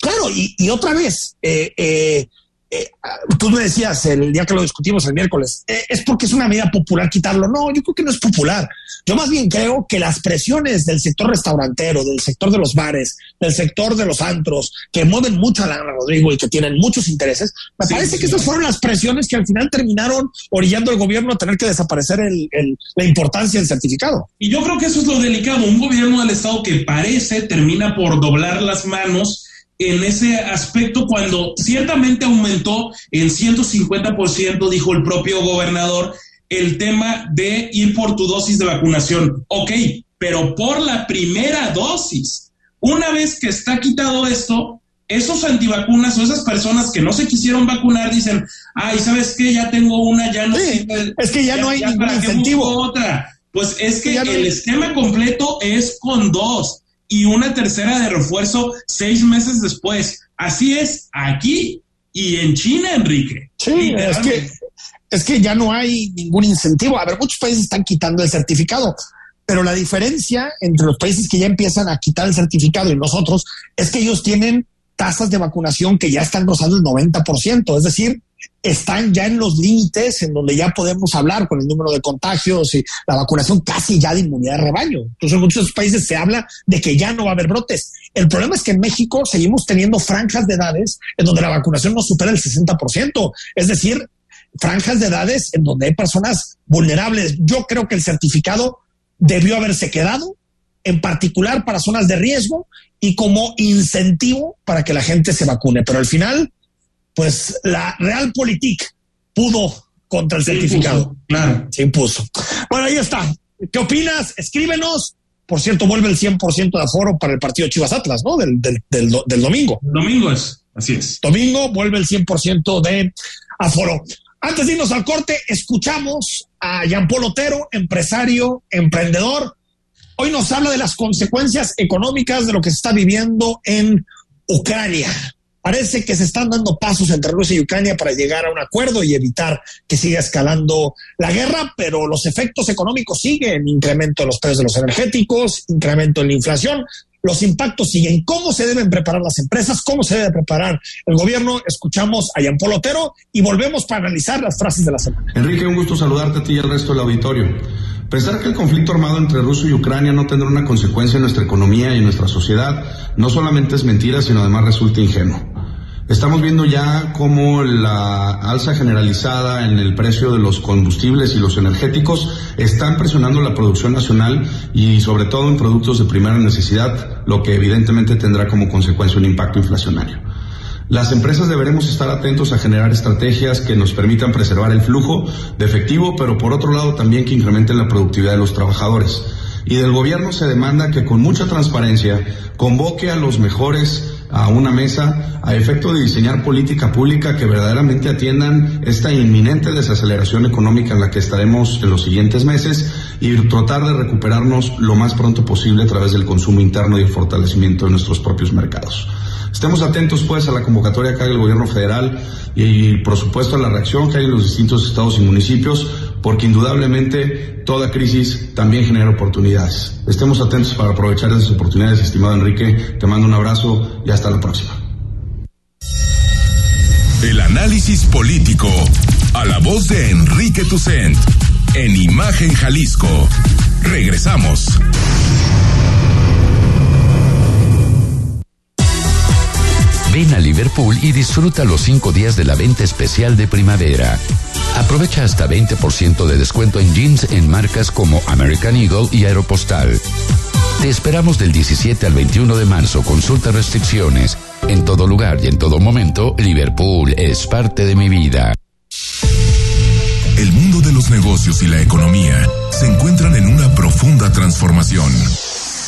Claro, y, y otra vez, eh, eh, eh, tú me decías el día que lo discutimos el miércoles, eh, es porque es una medida popular quitarlo. No, yo creo que no es popular. Yo más bien creo que las presiones del sector restaurantero, del sector de los bares, del sector de los antros, que mueven mucho a la Rodrigo y que tienen muchos intereses, me parece que esas fueron las presiones que al final terminaron orillando al gobierno a tener que desaparecer el, la importancia del certificado. Y yo creo que eso es lo delicado. Un gobierno del Estado que parece termina por doblar las manos en ese aspecto cuando ciertamente aumentó en 150%, dijo el propio gobernador, el tema de ir por tu dosis de vacunación. Ok, pero por la primera dosis. Una vez que está quitado esto, esos antivacunas o esas personas que no se quisieron vacunar dicen, ay, ¿sabes qué? Ya tengo una, ya no Es que ya, no hay ningún incentivo. Otra. Pues es que el esquema completo es con dos y una tercera de refuerzo seis meses después. Así es aquí y en China, Enrique. Sí, es que, es que ya no hay ningún incentivo. A ver, muchos países están quitando el certificado, pero la diferencia entre los países que ya empiezan a quitar el certificado y nosotros es que ellos tienen tasas de vacunación que ya están rozando el 90%, es decir, están ya en los límites en donde ya podemos hablar con el número de contagios y la vacunación casi ya de inmunidad de rebaño. Entonces en muchos países se habla de que ya no va a haber brotes. El problema es que en México seguimos teniendo franjas de edades en donde la vacunación no supera el 60%, es decir, franjas de edades en donde hay personas vulnerables. Yo creo que el certificado debió haberse quedado, en particular para zonas de riesgo y como incentivo para que la gente se vacune. Pero al final, pues la Realpolitik pudo contra el certificado. claro. Se impuso. Bueno, ahí está. ¿Qué opinas? Escríbenos. Por cierto, vuelve el 100% de aforo para el partido Chivas Atlas, ¿no? Del, del, del, domingo. Domingo es, así es. Domingo vuelve el 100% de aforo. Antes de irnos al corte, escuchamos a Jean Paul Otero, empresario, emprendedor, Hoy nos habla de las consecuencias económicas de lo que se está viviendo en Ucrania. Parece que se están dando pasos entre Rusia y Ucrania para llegar a un acuerdo y evitar que siga escalando la guerra, pero los efectos económicos siguen, incremento de los precios de los energéticos, incremento en la inflación, los impactos siguen. ¿Cómo se deben preparar las empresas? ¿Cómo se debe preparar el gobierno? Escuchamos a Jean Paul Otero y volvemos para analizar las frases de la semana. Enrique, un gusto saludarte a ti y al resto del auditorio. Pensar que el conflicto armado entre Rusia y Ucrania no tendrá una consecuencia en nuestra economía y en nuestra sociedad no solamente es mentira, sino además resulta ingenuo. Estamos viendo ya cómo la alza generalizada en el precio de los combustibles y los energéticos están presionando la producción nacional y sobre todo en productos de primera necesidad, lo que evidentemente tendrá como consecuencia un impacto inflacionario. Las empresas deberemos estar atentos a generar estrategias que nos permitan preservar el flujo de efectivo, pero por otro lado también que incrementen la productividad de los trabajadores. Y del gobierno se demanda que con mucha transparencia convoque a los mejores a una mesa a efecto de diseñar política pública que verdaderamente atiendan esta inminente desaceleración económica en la que estaremos en los siguientes meses y tratar de recuperarnos lo más pronto posible a través del consumo interno y el fortalecimiento de nuestros propios mercados. Estemos atentos pues a la convocatoria que haga el gobierno federal y por supuesto a la reacción que hay en los distintos estados y municipios, porque indudablemente toda crisis también genera oportunidades. Estemos atentos para aprovechar esas oportunidades, estimado Enrique. Te mando un abrazo y hasta la próxima. El análisis político a la voz de Enrique Tucent en Imagen Jalisco. Regresamos. Ven a Liverpool y disfruta los cinco días de la venta especial de primavera. Aprovecha hasta 20% de descuento en jeans en marcas como American Eagle y Aeropostal. Te esperamos del 17 al 21 de marzo. Consulta restricciones. En todo lugar y en todo momento, Liverpool es parte de mi vida. El mundo de los negocios y la economía se encuentran en una profunda transformación.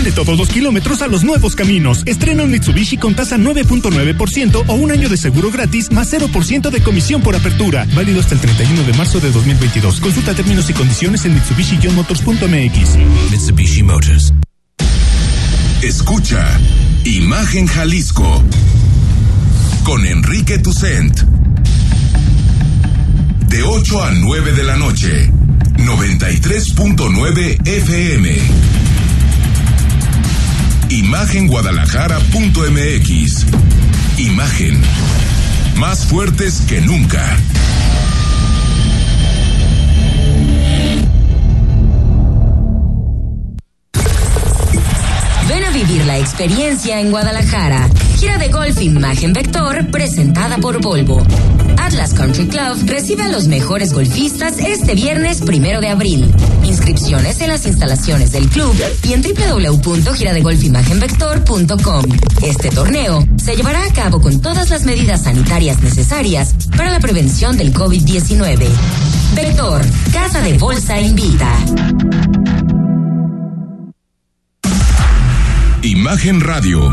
Ponle todos los kilómetros a los nuevos caminos. Estrena un Mitsubishi con tasa 9.9% o un año de seguro gratis más 0% de comisión por apertura. Válido hasta el 31 de marzo de 2022. Consulta términos y condiciones en mitsubishi-motors.mx. Mitsubishi Motors. Escucha Imagen Jalisco con Enrique Tucent. De 8 a 9 de la noche, 93.9 FM. Imagenguadalajara.mx. Imagen. Más fuertes que nunca. Ven a vivir la experiencia en Guadalajara. Gira de golf Imagen Vector presentada por Volvo. Atlas Country Club recibe a los mejores golfistas este viernes primero de abril. En las instalaciones del club y en www.giradegolfimagenvector.com. Este torneo se llevará a cabo con todas las medidas sanitarias necesarias para la prevención del COVID-19. Vector, Casa de Bolsa invita. Imagen Radio,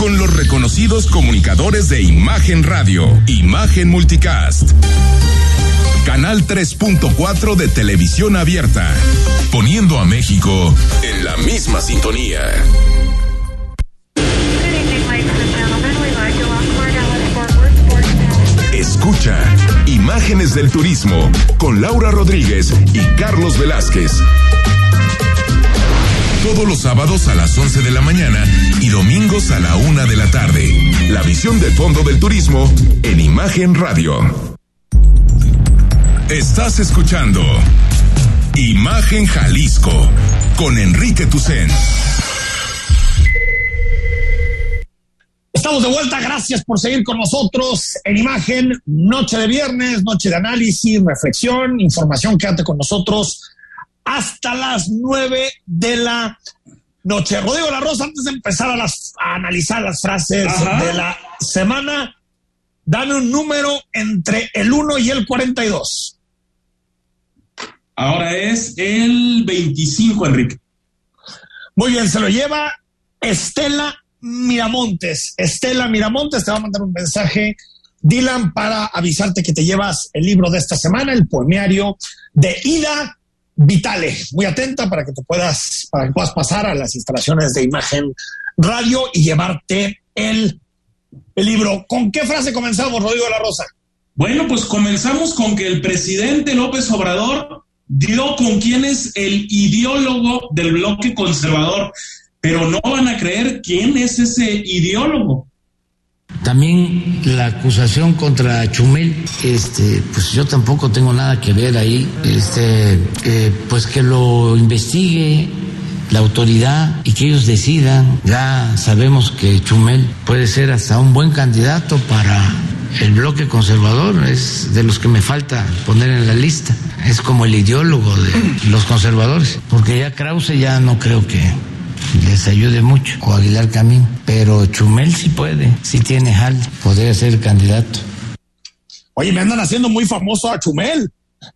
Con los reconocidos comunicadores de Imagen Radio, Imagen Multicast. Canal 3.4 de televisión abierta, poniendo a México en la misma sintonía. Escucha Imágenes del Turismo con Laura Rodríguez y Carlos Velázquez. Todos los sábados a las 11 de la mañana y domingos a la una de la tarde. La visión de fondo del turismo en Imagen Radio. Estás escuchando Imagen Jalisco con Enrique Tucen. Estamos de vuelta, gracias por seguir con nosotros en Imagen, noche de viernes, noche de análisis, reflexión, información, quédate con nosotros hasta las nueve de la noche. Rodrigo La Rosa, antes de empezar a, las, a analizar las frases Ajá. de la semana, dame un número entre el 1 y el 42. Ahora es el 25, Enrique. Muy bien, se lo lleva Estela Miramontes. Estela Miramontes te va a mandar un mensaje, Dylan, para avisarte que te llevas el libro de esta semana, el poemario de Ida Vitale. Muy atenta para que te puedas, para que puedas pasar a las instalaciones de imagen radio y llevarte el, el libro. ¿Con qué frase comenzamos, Rodrigo la Rosa? Bueno, pues comenzamos con que el presidente López Obrador dio con quién es el ideólogo del bloque conservador, pero no van a creer quién es ese ideólogo. También la acusación contra Chumel, este, pues yo tampoco tengo nada que ver ahí, este, eh, pues que lo investigue la autoridad y que ellos decidan. Ya sabemos que Chumel puede ser hasta un buen candidato para el bloque conservador, es de los que me falta poner en la lista. Es como el ideólogo de los conservadores, porque ya Krause ya no creo que les ayude mucho, o Aguilar Camín, pero Chumel sí puede, sí tiene jal, podría ser candidato. Oye, me andan haciendo muy famoso a Chumel.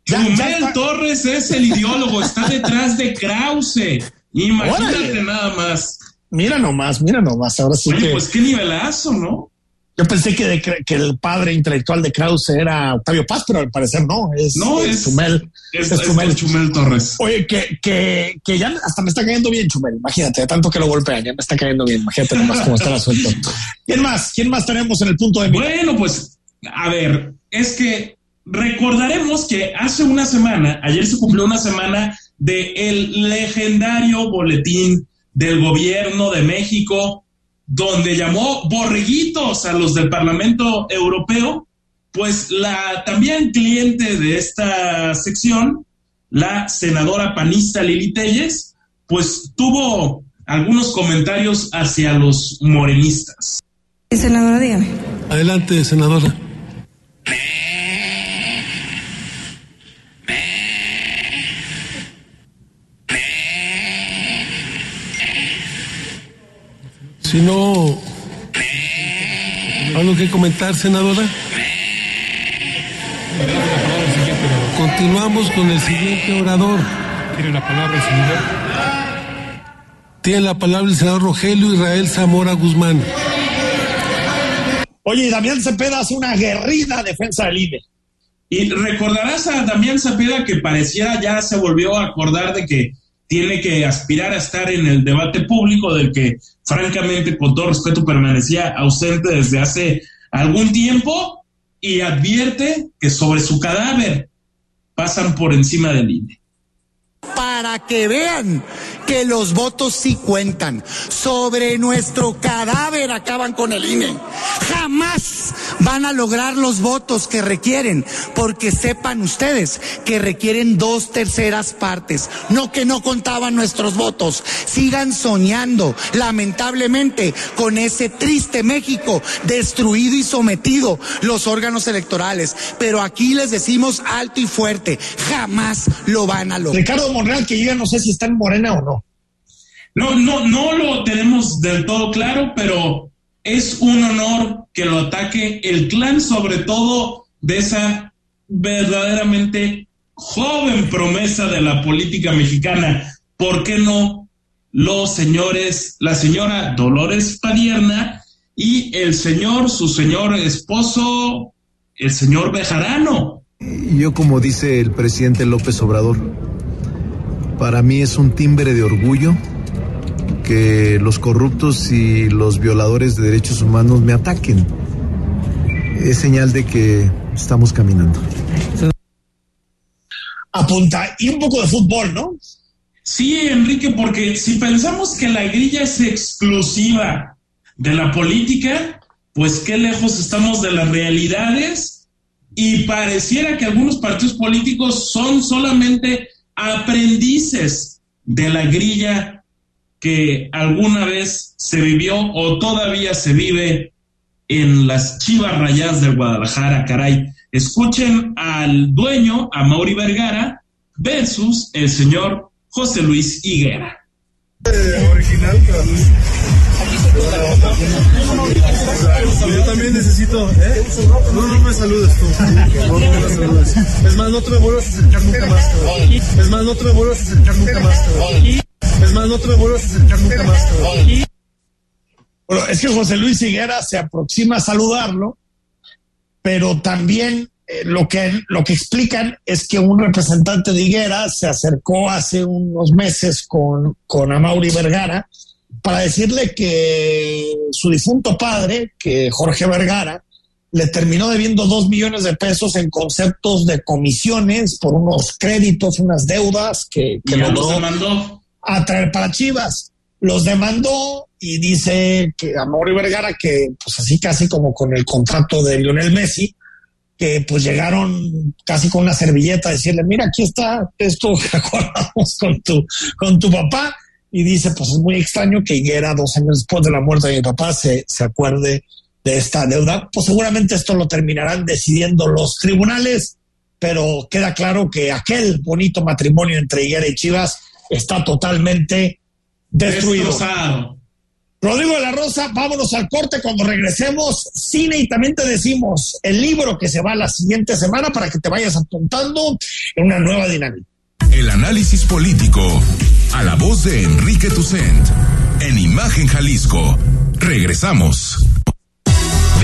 Chumel está- Torres es el ideólogo, está detrás de Krause. Imagínate Órale. nada más. Mira nomás, mira nomás. Ahora sí Oye, que. pues qué nivelazo, ¿no? Yo pensé que, de que el padre intelectual de Krause era Octavio Paz, pero al parecer no, es, No, es es- Chumel. Es, Es es Chumel. Torres. Oye, que, que, que ya hasta me está cayendo bien Chumel, imagínate, tanto que lo golpean, ya me está cayendo bien, imagínate nomás cómo está el asunto. ¿Quién más? ¿Quién más tenemos en el punto de mira? Bueno, pues, a ver, es que recordaremos que hace una semana, ayer se cumplió una semana de el legendario boletín del gobierno de México, donde llamó borreguitos a los del Parlamento Europeo, pues la también cliente de esta sección, la senadora panista Lili Telles, pues tuvo algunos comentarios hacia los morenistas. Senadora, dígame. Adelante, senadora. Si no, ¿algo que comentar, senadora? Continuamos con el siguiente orador. Tiene la palabra el senador. Tiene la palabra el senador Rogelio Israel Zamora Guzmán. Oye, Damián Cepeda hace una aguerrida defensa del INE. Y recordarás a Damián Cepeda que parecía ya se volvió a acordar de que tiene que aspirar a estar en el debate público del que francamente con todo respeto permanecía ausente desde hace algún tiempo y advierte que sobre su cadáver pasan por encima del INE. Para que vean que los votos sí cuentan. Sobre nuestro cadáver acaban con el INE. Jamás van a lograr los votos que requieren, porque sepan ustedes que requieren dos terceras partes. No que no contaban nuestros votos. Sigan soñando, lamentablemente, con ese triste México destruido y sometido los órganos electorales. Pero aquí les decimos alto y fuerte, jamás lo van a lograr. Ricardo Monreal, que yo ya no sé si está en Morena o no. No, no, no lo tenemos del todo claro, pero es un honor que lo ataque el clan, sobre todo de esa verdaderamente joven promesa de la política mexicana. ¿Por qué no los señores, la señora Dolores Padierna y el señor, su señor esposo, el señor Bejarano? Yo, como dice el presidente López Obrador, para mí es un timbre de orgullo que los corruptos y los violadores de derechos humanos me ataquen. Es señal de que estamos caminando. Apunta, y un poco de fútbol, ¿no? Sí, Enrique, porque si pensamos que la grilla es exclusiva de la política, pues qué lejos estamos de las realidades y pareciera que algunos partidos políticos son solamente aprendices de la grilla que alguna vez se vivió o todavía se vive en las chivas rayadas del Guadalajara, caray. Escuchen al dueño, a Mauri Vergara, versus el señor José Luis Higuera. original, Yo también necesito, ¿eh? No, no me saludes tú. No, no me saludes. Es más, no te me a acercar nunca más. Es más, no te me a acercar nunca más. Es más, no te me vuelvas a acercar nunca más. Bueno, es que José Luis Higuera se aproxima a saludarlo, pero también eh, lo, que, lo que explican es que un representante de Higuera se acercó hace unos meses con, con Amaury Vergara para decirle que su difunto padre, que Jorge Vergara, le terminó debiendo dos millones de pesos en conceptos de comisiones por unos créditos, unas deudas que, que los demandó a traer para Chivas. Los demandó y dice que a Mauri Vergara que pues así casi como con el contrato de Lionel Messi, que pues llegaron casi con una servilleta a decirle, mira, aquí está esto que acordamos con tu, con tu papá. Y dice, pues es muy extraño que Higuera, dos años después de la muerte de mi papá, se, se acuerde de esta deuda. Pues seguramente esto lo terminarán decidiendo los tribunales, pero queda claro que aquel bonito matrimonio entre Higuera y Chivas está totalmente destruido. Destrozado. Rodrigo de la Rosa, vámonos al corte cuando regresemos. Cine y también te decimos el libro que se va la siguiente semana para que te vayas apuntando en una nueva dinámica. El análisis político a la voz de Enrique Tucent en Imagen Jalisco. Regresamos.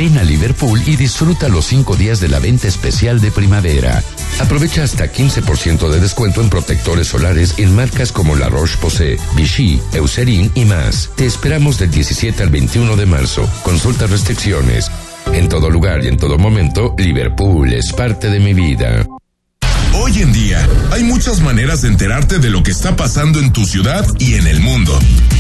Ven a Liverpool y disfruta los cinco días de la venta especial de primavera. Aprovecha hasta 15% de descuento en protectores solares en marcas como La Roche-Posay, Vichy, Eucerin y más. Te esperamos del 17 al 21 de marzo. Consulta restricciones. En todo lugar y en todo momento, Liverpool es parte de mi vida. Hoy en día hay muchas maneras de enterarte de lo que está pasando en tu ciudad y en el mundo.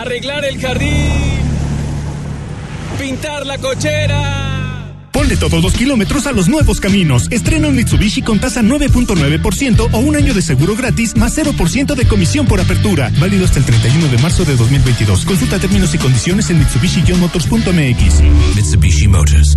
Arreglar el jardín pintar la cochera. Ponle todos los kilómetros a los nuevos caminos. Estrena un Mitsubishi con tasa 9.9% o un año de seguro gratis más 0% de comisión por apertura. Válido hasta el 31 de marzo de 2022. Consulta términos y condiciones en mitsubishi-motors.mx. Mitsubishi Motors.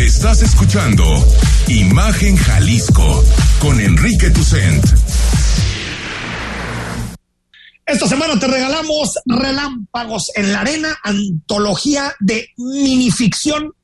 Estás escuchando Imagen Jalisco con Enrique Tucent. Esta semana te regalamos Relámpagos en la Arena, antología de minificción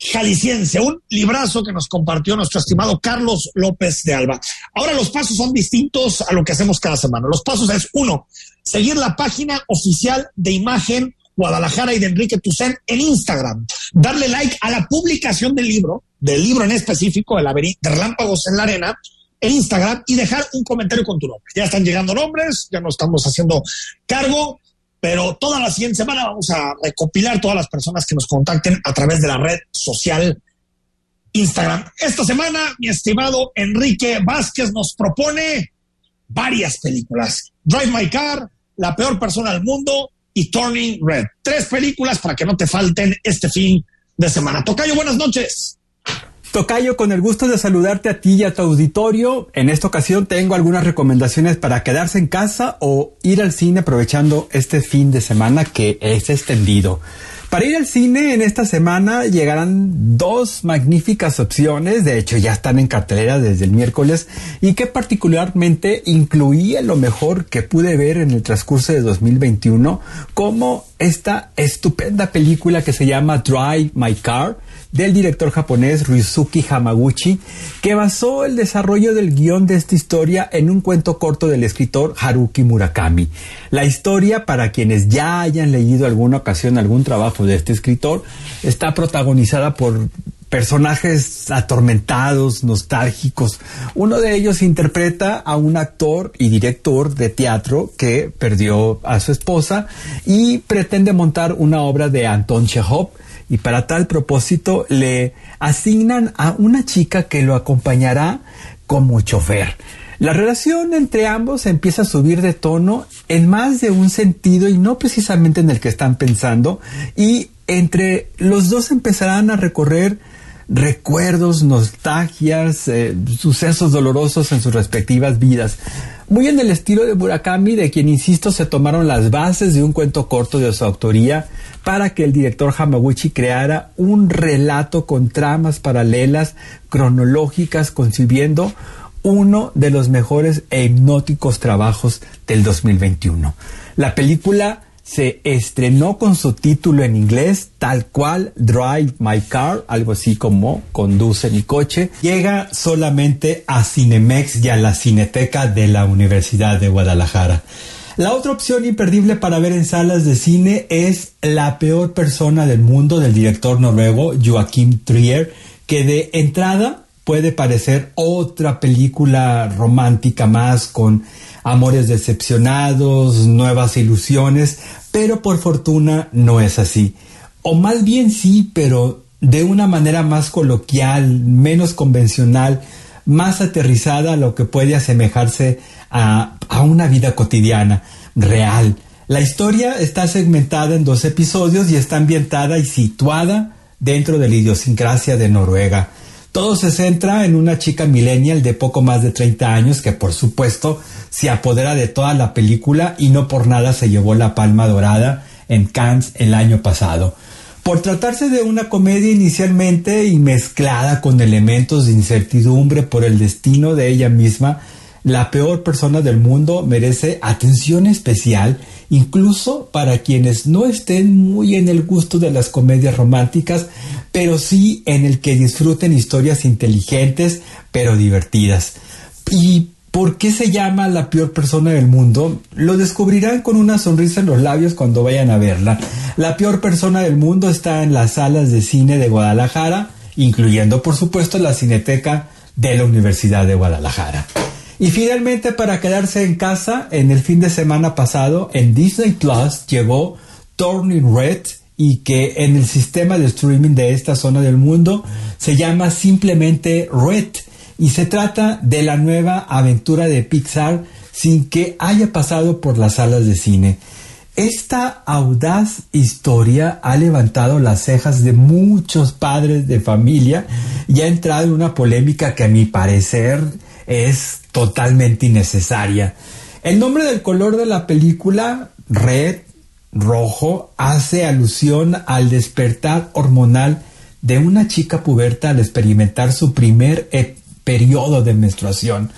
jalisciense, un librazo que nos compartió nuestro estimado Carlos López de Alba. Ahora los pasos son distintos a lo que hacemos cada semana. Los pasos es uno, seguir la página oficial de imagen Guadalajara y de Enrique Tucen en Instagram. Darle like a la publicación del libro, del libro en específico, El laberinto Relámpagos en la Arena, en Instagram y dejar un comentario con tu nombre. Ya están llegando nombres, ya no estamos haciendo cargo, pero toda la siguiente semana vamos a recopilar todas las personas que nos contacten a través de la red social Instagram. Esta semana, mi estimado Enrique Vázquez nos propone varias películas. Drive My Car, La peor persona del mundo, Turning Red. Tres películas para que no te falten este fin de semana. Tocayo, buenas noches. Tocayo, con el gusto de saludarte a ti y a tu auditorio. En esta ocasión tengo algunas recomendaciones para quedarse en casa o ir al cine aprovechando este fin de semana que es extendido. Para ir al cine en esta semana llegarán dos magníficas opciones, de hecho ya están en cartelera desde el miércoles. Y que particularmente incluía lo mejor que pude ver en el transcurso de 2021 como esta estupenda película que se llama Drive My Car del director japonés Ryusuke Hamaguchi, que basó el desarrollo del guion de esta historia en un cuento corto del escritor Haruki Murakami. La historia, para quienes ya hayan leído alguna ocasión algún trabajo de este escritor, está protagonizada por personajes atormentados, nostálgicos. Uno de ellos interpreta a un actor y director de teatro que perdió a su esposa y pretende montar una obra de Anton Chekhov y para tal propósito le asignan a una chica que lo acompañará como chofer. La relación entre ambos empieza a subir de tono en más de un sentido y no precisamente en el que están pensando y entre los dos empezarán a recorrer recuerdos, nostalgias, eh, sucesos dolorosos en sus respectivas vidas. Muy en el estilo de Murakami, de quien, insisto, se tomaron las bases de un cuento corto de su autoría para que el director Hamaguchi creara un relato con tramas paralelas, cronológicas, concibiendo uno de los mejores e hipnóticos trabajos del 2021. La película se estrenó con su título en inglés, tal cual Drive My Car, algo así como Conduce mi coche. Llega solamente a Cinemex y a la Cineteca de la Universidad de Guadalajara. La otra opción imperdible para ver en salas de cine es La peor persona del mundo del director noruego Joachim Trier, que de entrada puede parecer otra película romántica más con amores decepcionados, nuevas ilusiones, pero por fortuna no es así. O más bien sí, pero de una manera más coloquial, menos convencional, más aterrizada a lo que puede asemejarse a, una vida cotidiana, real. La historia está segmentada en dos episodios y está ambientada y situada dentro de la idiosincrasia de Noruega. Todo se centra en una chica millennial de poco más de 30 años que por supuesto se apodera de toda la película y no por nada se llevó la palma dorada en Cannes el año pasado. Por tratarse de una comedia inicialmente y mezclada con elementos de incertidumbre por el destino de ella misma, la peor persona del mundo merece atención especial, incluso para quienes no estén muy en el gusto de las comedias románticas, pero sí en el que disfruten historias inteligentes pero divertidas. ¿Y por qué se llama la peor persona del mundo? Lo descubrirán con una sonrisa en los labios cuando vayan a verla. La peor persona del mundo está en las salas de cine de Guadalajara, incluyendo por supuesto la cineteca de la Universidad de Guadalajara. Y finalmente, para quedarse en casa, en el fin de semana pasado, en Disney Plus llegó Turning Red y que en el sistema de streaming de esta zona del mundo se llama simplemente Red y se trata de la nueva aventura de Pixar sin que haya pasado por las salas de cine. Esta audaz historia ha levantado las cejas de muchos padres de familia y ha entrado en una polémica que a mi parecer es totalmente innecesaria. El nombre del color de la película, red, rojo, hace alusión al despertar hormonal de una chica puberta al experimentar su primer e- periodo de menstruación.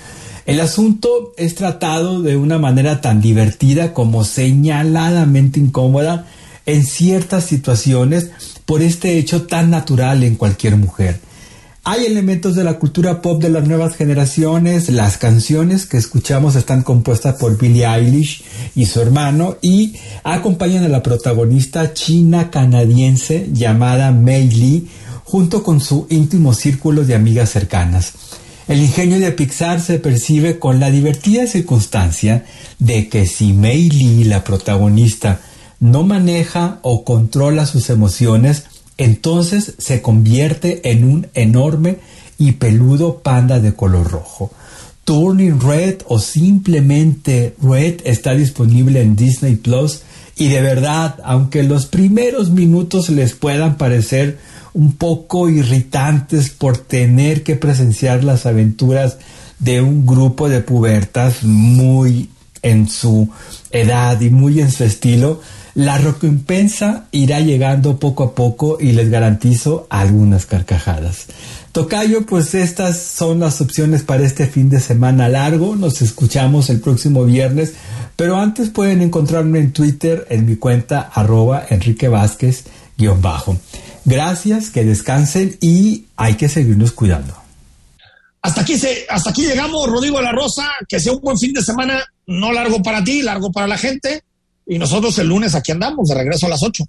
El asunto es tratado de una manera tan divertida como señaladamente incómoda en ciertas situaciones por este hecho tan natural en cualquier mujer. Hay elementos de la cultura pop de las nuevas generaciones, las canciones que escuchamos están compuestas por Billie Eilish y su hermano y acompañan a la protagonista china canadiense llamada Mei Lee junto con su íntimo círculo de amigas cercanas. El ingenio de Pixar se percibe con la divertida circunstancia de que si Mei Lee, la protagonista, no maneja o controla sus emociones, entonces se convierte en un enorme y peludo panda de color rojo. Turning Red o simplemente Red está disponible en Disney Plus y de verdad, aunque los primeros minutos les puedan parecer un poco irritantes por tener que presenciar las aventuras de un grupo de pubertas muy en su edad y muy en su estilo, la recompensa irá llegando poco a poco y les garantizo algunas carcajadas. Tocayo, pues estas son las opciones para este fin de semana largo. Nos escuchamos el próximo viernes, pero antes pueden encontrarme en Twitter en mi cuenta arroba Enrique Vázquez guion bajo. Gracias, que descansen y hay que seguirnos cuidando. Hasta aquí, llegamos, Rodrigo de la Rosa. Que sea un buen fin de semana, no largo para ti, largo para la gente. Y nosotros el lunes aquí andamos, de regreso a las 8.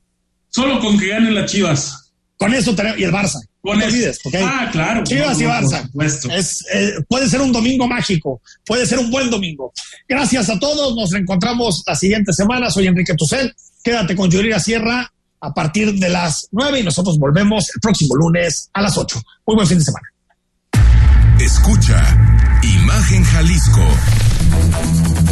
Solo con que ganen las chivas. Con eso tenemos, y el Barça. Con no eso. olvides, ¿ok? Ah, claro. Chivas No, y Barça. por. Es, eh, puede ser un domingo mágico, puede ser un buen domingo. Gracias a todos, nos reencontramos la siguiente semana. Soy Enrique Tucel. Quédate con Yurira Sierra a partir de las 9 y nosotros volvemos el próximo lunes a las 8. Muy buen fin de semana. Escucha Imagen Jalisco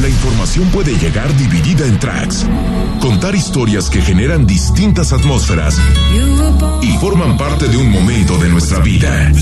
La información puede llegar dividida en tracks, contar historias que generan distintas atmósferas y forman parte de un momento de nuestra vida.